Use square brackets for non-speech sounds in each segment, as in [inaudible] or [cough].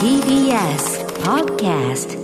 TBS Podcast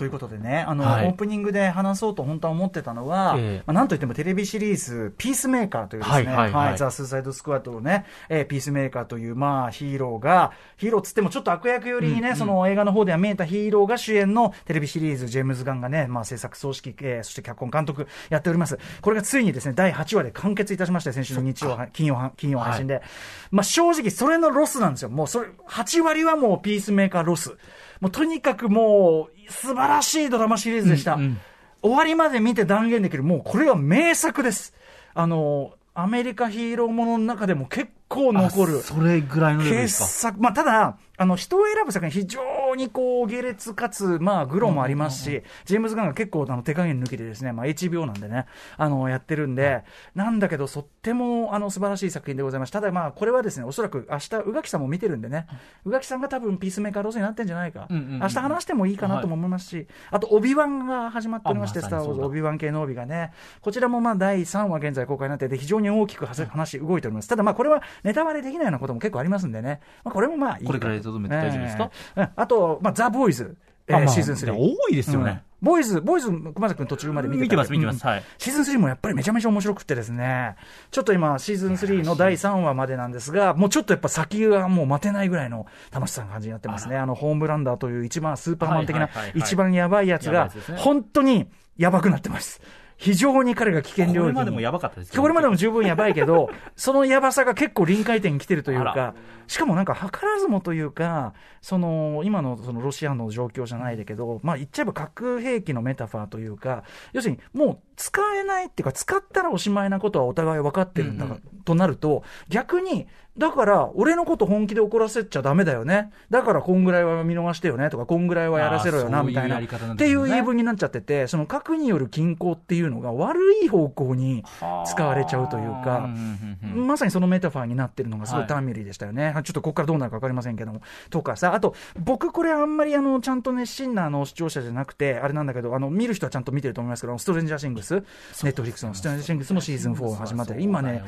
ということでね、あの、はいオープニングで話そうと本当は思ってたのは、ええまあ、なんといってもテレビシリーズ、ピースメーカーというですね、はいはいはいザ・スーサイド・スクワットのね、えーピースメーカーという、まあ、ヒーローが、ヒーローっつってもちょっと悪役寄りにね、その映画の方では見えたヒーローが主演のテレビシリーズ、ジェームズ・ガンがね、まあ、制作総指揮、えーそして脚本監督やっております。これがついにですね、第8話で完結いたしまして、先週の日曜は、金曜は、金曜配信で。まあ、正直、それのロスなんですよ。もう、それ、8割はもうピースメーカーロス。もう、とにかくもう、素晴らしいドラマシリーズでした。うんうん終わりまで見て断言できる、もうこれは名作です。あの、アメリカヒーローものの中でも結構残るあ。それぐらいのレベルで傑すか。作。まあ、ただ、あの、人を選ぶ作品、非常にこう、下劣かつ、まあ、グロもありますし、ジェームズ・ガンが結構、あの、手加減抜きでですね、まあ、HBO なんでね、あの、やってるんで、なんだけど、とっても、あの、素晴らしい作品でございます。ただ、まあ、これはですね、おそらく、明日、宇垣さんも見てるんでね、宇垣さんが多分、ピースメーカーロスになってんじゃないか。明日話してもいいかなとも思いますし、あと、オビワンが始まっておりまして、スター・ウォーズ、オビワン系の帯がね、こちらもまあ第3話現在公開になってて、非常に大きく話動いております。ただまあこれはネタバレできないようなことも結構ありますんでね、まあ、これもまあいいかこれくらいで留めて大丈夫ですか？ええ。あと、まあ、ザ・ボーイズ、えーシーズン3。多いですよね。うん。ボーイズ、ボーイズ、熊崎君途中まで見てた見てます見てます。うん。はい。シーズン3もやっぱりめちゃめちゃ面白くってですね、ちょっと今、シーズン3の第3話までなんですが、もうちょっとやっぱ先がもう待てないぐらいの楽しさな感じになってますね。あの、ホームランダーという一番スーパーマン的な一番やばいやつが本当にやばくなってます。非常に彼が危険領域に。これまでもやばかったですよこれまでも十分やばいけど、[laughs] そのやばさが結構臨界点に来てるというあから。しかもなんか図らずもというか、その今のそのロシアの状況じゃないだけど、まあ言っちゃえば核兵器のメタファーというか、要するにもう使えないっていうか、使ったらおしまいなことはお互い分かってるんだが、うんとなると、逆に、だから、俺のこと本気で怒らせちゃダメだよね。だから、こんぐらいは見逃してよねとか、こんぐらいはやらせろよな、みたいな。っていう言い分になっちゃってて、その核による均衡っていうのが悪い方向に使われちゃうというか、まさにそのメタファーになってるのがすごいターミリーでしたよね。ちょっとここからどうなるか分かりませんけども。とかさ、あと、僕これあんまりあの、ちゃんと熱心なあの視聴者じゃなくて、あれなんだけど、あの、見る人はちゃんと見てると思いますけど、ストレンジャーシングス、ネットフリックスのストレンジシングスもシーズン4が始まって、今ね、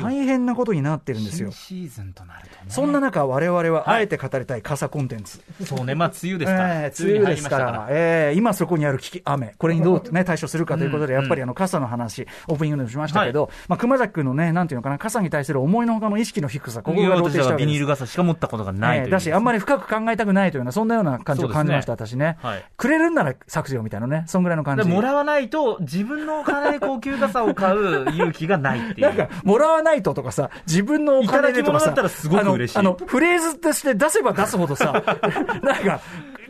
大変なことになってるんですよ。新。シーズンとなるとね。そんな中、我々はあえて語りたい傘コンテンツ。そうね、まあ、梅雨ですから。えー梅雨ですから、えー今そこにある危機、雨、これにどう、ね、対処するかということで、やっぱりあの傘の話、オープニングでもしましたけど、まあ、熊崎君のね、なんていうのかな、傘に対する思いのほかの意識の低さ、ここが露呈私はビニール傘しか持ったことがない。えーだし、あんまり深く考えたくないというような、そんなような感じを感じました、私ね、はい。くれるんなら削除みたいなね、そんぐらいの感じ。でもらわないと、自分のお金で高級傘を買う勇気がないっていう。なんか、もらわないととかさ、自分のお金でとかさ、だったらすごく嬉しいあの、あのフレーズとして出せば出すほどさ、[laughs] なんか、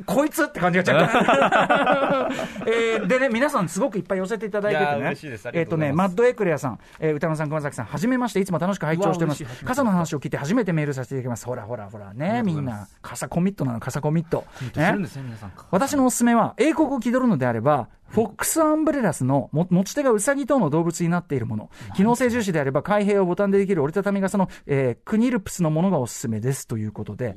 こいつって感じがちゃう。[laughs] えーでね、皆さんすごくいっぱい寄せていただいててね嬉しいですあ。りえっとね、がとうございますマッドエクレアさん、えー歌野さん、熊崎さん、はじめまして、いつも楽しく拝聴しております。傘の話を聞いて初めてメールさせていただきます。ほらほらほらね、みんな。傘コミットなの、傘コミット。ね。私のおすすめは、英国を気取るのであれば、フォックスアンブレラスのも持ち手がウサギ等の動物になっているもの。機能性重視であれば、開閉をボタンでできる折りたたみ傘の、えークニルプスのものがおすすめですということで、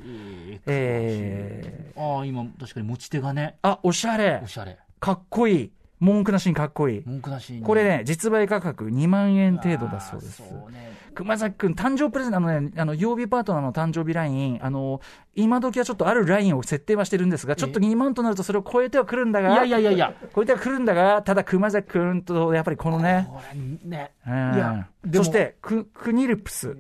えーああ、今、確かに持ち手がね、あ、おしゃれお。しゃれ。かっこいい。文句なしにかっこいい。文句なしに。これね、実売価格2万円程度だそうです。そうね。熊崎くん、誕生プレゼント、あのね、あの、曜日パートナーの誕生日ライン、あの、今時はちょっとあるラインを設定はしてるんですが、ちょっと2万となるとそれを超えてはくるんだが、いやいやいやいや。超えてはくるんだが、ただ熊崎くんと、やっぱりこのね、ね。うんそして、ク、クニルプス。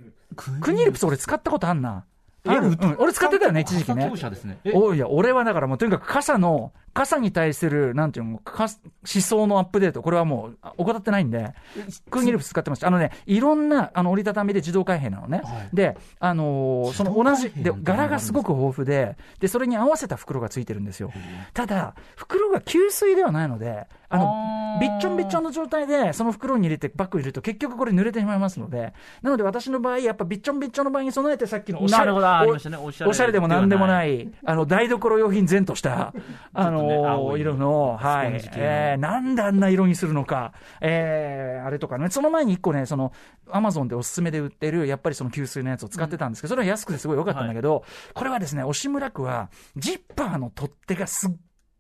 クニルプス俺使ったことあんな。えある？うん俺使ってたよね、一時期ね傘業。者ですね。え？おいや、俺はだからもうとにかく傘の、傘に対する、なんていうの、か思想のアップデート、これはもう、あ怠ってないんで、クーニルプス使ってました。あのね、いろんな、あの、折りたたみで自動開閉なのね。はい。で、あのーその同じ、で柄がすごく豊富で、で、それに合わせた袋がついてるんですよ。ただ、袋が吸水ではないので、あのびっちょんびっちょんの状態で、その袋に入れてバッグに入れると、結局これ濡れてしまいますので、なので私の場合、やっぱびっちょんびっちょんの場合に備えて、さっきのおしゃれおおしゃれおしゃれでもなんでもない、あの、台所用品前とした、[laughs] あの青い色の、はい。えー、なんであんな色にするのか、えー、あれとかね、その前に一個ね、その、アマゾンでおすすめで売ってる、やっぱりその吸水のやつを使ってたんですけど、それは安くてすごい良かったんだけど、これはですね、押村区は、ジッパーの取っ手がすっ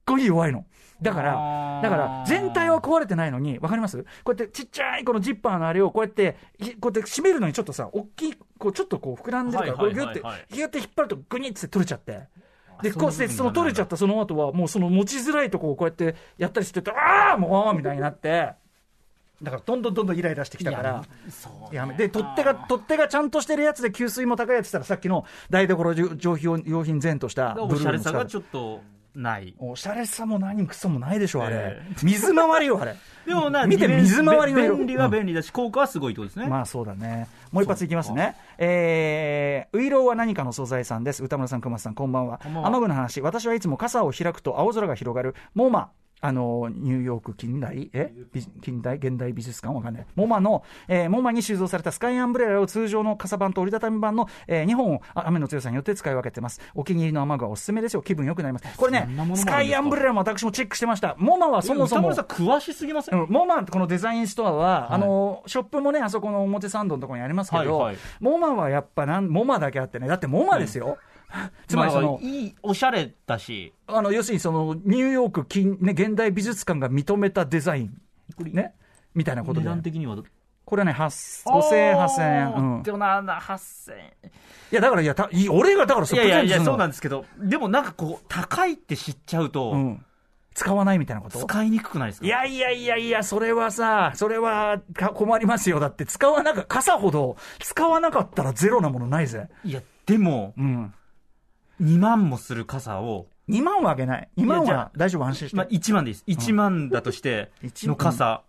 ごい弱いの。だからだから、全体は壊れてないのに、わかります？こうやってちっちゃいこのジッパーのあれをこうやって、ひこうやって閉めるのにちょっとさ、大きい、こうちょっとこう膨らんでるから、ギュってはいはい、ギュって引っ張るとグニッつって取れちゃって。で、こうして、その取れちゃったその後は、もうその持ちづらいとこをこうやってやったりしてて、ああもうみたいになって、[laughs] だからどんどんどんどんイライラしてきたから、やめで取っ手が取っ手がちゃんとしてるやつで吸水も高いやつしたらさっきの台所上品用品前としたおしゃれさがちょょっとない。おしゃれさも何もクソもないでしょあれ、え水回りよあれ [laughs] でもな、見て水回りの色便利は便利だし、効果はすごいってことですね。まあそうだね。もう一発いきますね。えー、ウイローは何かの素材さんです。歌村さん、熊さん、こんばんは。雨具の話。私はいつも傘を開くと青空が広がる、モマ。あの、ニューヨーク近代？え？美近代？現代美術館？わかんない。モマの、えーモマに収蔵されたスカイアンブレラを通常の傘版と折りたたみ版の、え2本をあ雨の強さによって使い分けてます。お気に入りの雨具はおすすめですよ。気分良くなります。これねスカイアンブレラも私もチェックしてました。モマはそもそも詳しすぎません、うん、モマこのデザインストアは、はいあのショップもね、あそこの表参道のところにありますけど、はいはいモマはやっぱなん、モマだけあってね、だってモマですよ。[laughs] つまりその、まあいい、おしゃれだし、あの要するにそのニューヨーク近、ね、現代美術館が認めたデザイン、ね、みたいなこと値で、段的には。これはね、8 5000円、8000円、うん、でもな、な、8000円。いや、だから、いや、たい俺がだから、いやいやいや、そうなんんですけど、でもなんかこう、高いって知っちゃうと、うん、使わないみたいなこと？使いにくくないですか？いやいやいやいや、それはさ、それはか困りますよ。だって、使わなか、傘ほど、使わなかったらゼロなものないぜ。いや、でも、うん。2万もする傘を、2万はあげない。2万いやじゃあは大丈夫、安心して。まあ、1万でいいです。1万だとして、1の傘、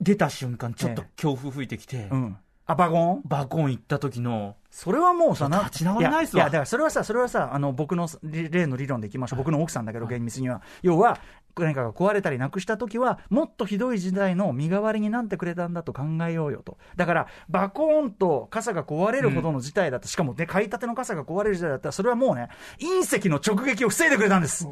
出た瞬間、ちょっと強風吹いてきて、うん。あ、バゴン？バコン行った時の、それはもうさ、な立ち直れないっすわや、いやだからそれはさ、それはさ、あの、僕の例例の理論でいきましょう。僕の奥さんだけど、厳密には。要は、何かが壊れたりなくしたときは、もっとひどい時代の身代わりになってくれたんだと考えようよと。だから、バコーンと傘が壊れるほどの事態だった、しかもね、買いたての傘が壊れる時代だったら、それはもうね、隕石の直撃を防いでくれたんです。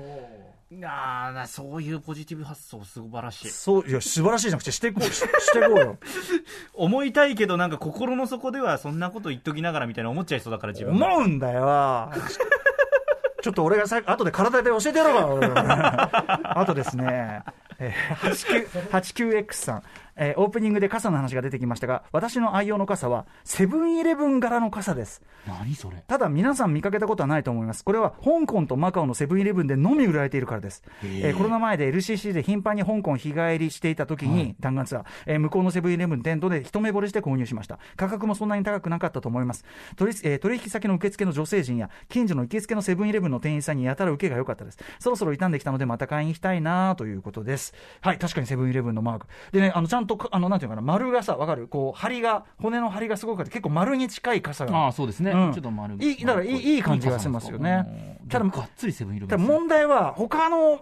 ああ、そういうポジティブ発想素晴らしい。そう、いや、素晴らしいじゃなくて、していこう、ししていこうよ。[laughs] 思いたいけど、なんか心の底ではそんなこと言っときながらみたいな思っちゃいそうだから自分が。思うんだよ。[laughs] ちょっと俺がさ、後で体で教えてやろうか。[laughs] あとですね、えー、89 89X さん、えーオープニングで傘の話が出てきましたが、私の愛用の傘は、セブンイレブン柄の傘です。何それ？ただ皆さん見かけたことはないと思います。これは香港とマカオのセブンイレブンでのみ売られているからです。えーコロナ前で LCC で頻繁に香港日帰りしていた時に、弾丸ツアー、えー向こうのセブンイレブン店頭で一目惚れして購入しました。価格もそんなに高くなかったと思います。取り,、えー取引先の受付の女性陣や、近所の行きつけのセブンイレブンの店員さんにやたら受けが良かったです。そろそろ傷んできたのでまた買いに行きたいなということです。はい、確かにセブンイレブンのマーク。でね、あの、ちゃんと、あの、なんていうのかな、丸がさ、わかる？こう、針が、骨の針がすごくて、結構丸に近い傘が。ああ、そうですね。うんちょっと丸いいだからいいいい感じがしますよねただがっつりセブンイレブンね。問題は、他の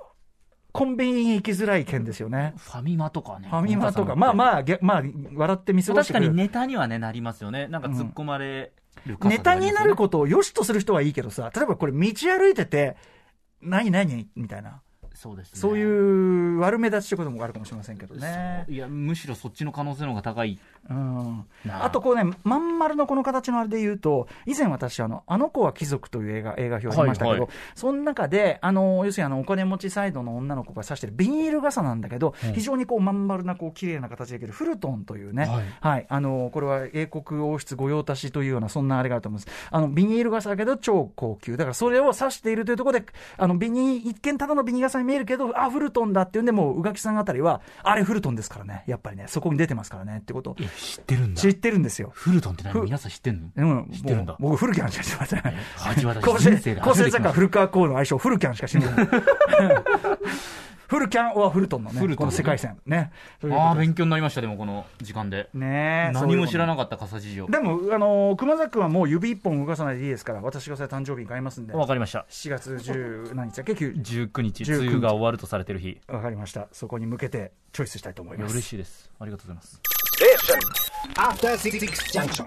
コンビニに行きづらい件ですよね。ファミマとかね。ファミマとか、まああ。まあ、げまあ、笑って見過ごしてくれる確かにネタにはね、なりますよね。なんか突っ込まれる傘ネタになるこことを良しとする人はいいけどさ、例えばこれ道歩いてて、何何？みたいな。そうですね。そういう悪目立ちってこともあるかもしれませんけどね。いや、むしろそっちの可能性の方が高いうん。な。あとこうね、まん丸のこの形のあれで言うと、以前私、あの、あの子は貴族という映画、映画表ありましたけど、はいはいその中で、あの、要するにあの、お金持ちサイドの女の子が指してるビニール傘なんだけど、非常にこう、まん丸な、こう、綺麗な形できるフルトンというね、はいはい、あの、これは英国王室御用達というような、そんなあれがあると思うんです。あの、ビニール傘だけど超高級。だからそれを指しているというところで、あの、ビニー、一見ただのビニール傘に見えるけど、あ、フルトンだっていうんで、もう、宇垣さんあたりは、あれフルトンですからね。やっぱりね、そこに出てますからね、ってこと知ってるんだ知。ってるんですよ。フルトンってふ何皆さん知ってんの？うん、知ってるんだ僕、フルキャンしか知りません。恥私 [laughs] 構成人生で構成作家、古川コールの相性、フルキャンしか知りません。[laughs] フルキャン・オア・フルトンのね、フルトンこの世界線。ね。ああ、勉強になりました、でもこの時間で。ね何も知らなかかった傘事情っ。でも、あのー熊崎君はもう指一本動かさないでいいですから、私がそれ誕生日に買いますんで、わかりました。7月10何日だっけ、9 19日、19梅雨が終わるとされてる日。いわかりました。そこに向けてチョイスしたいと思いや、ます。嬉しいです。ありがとうございます。Junction.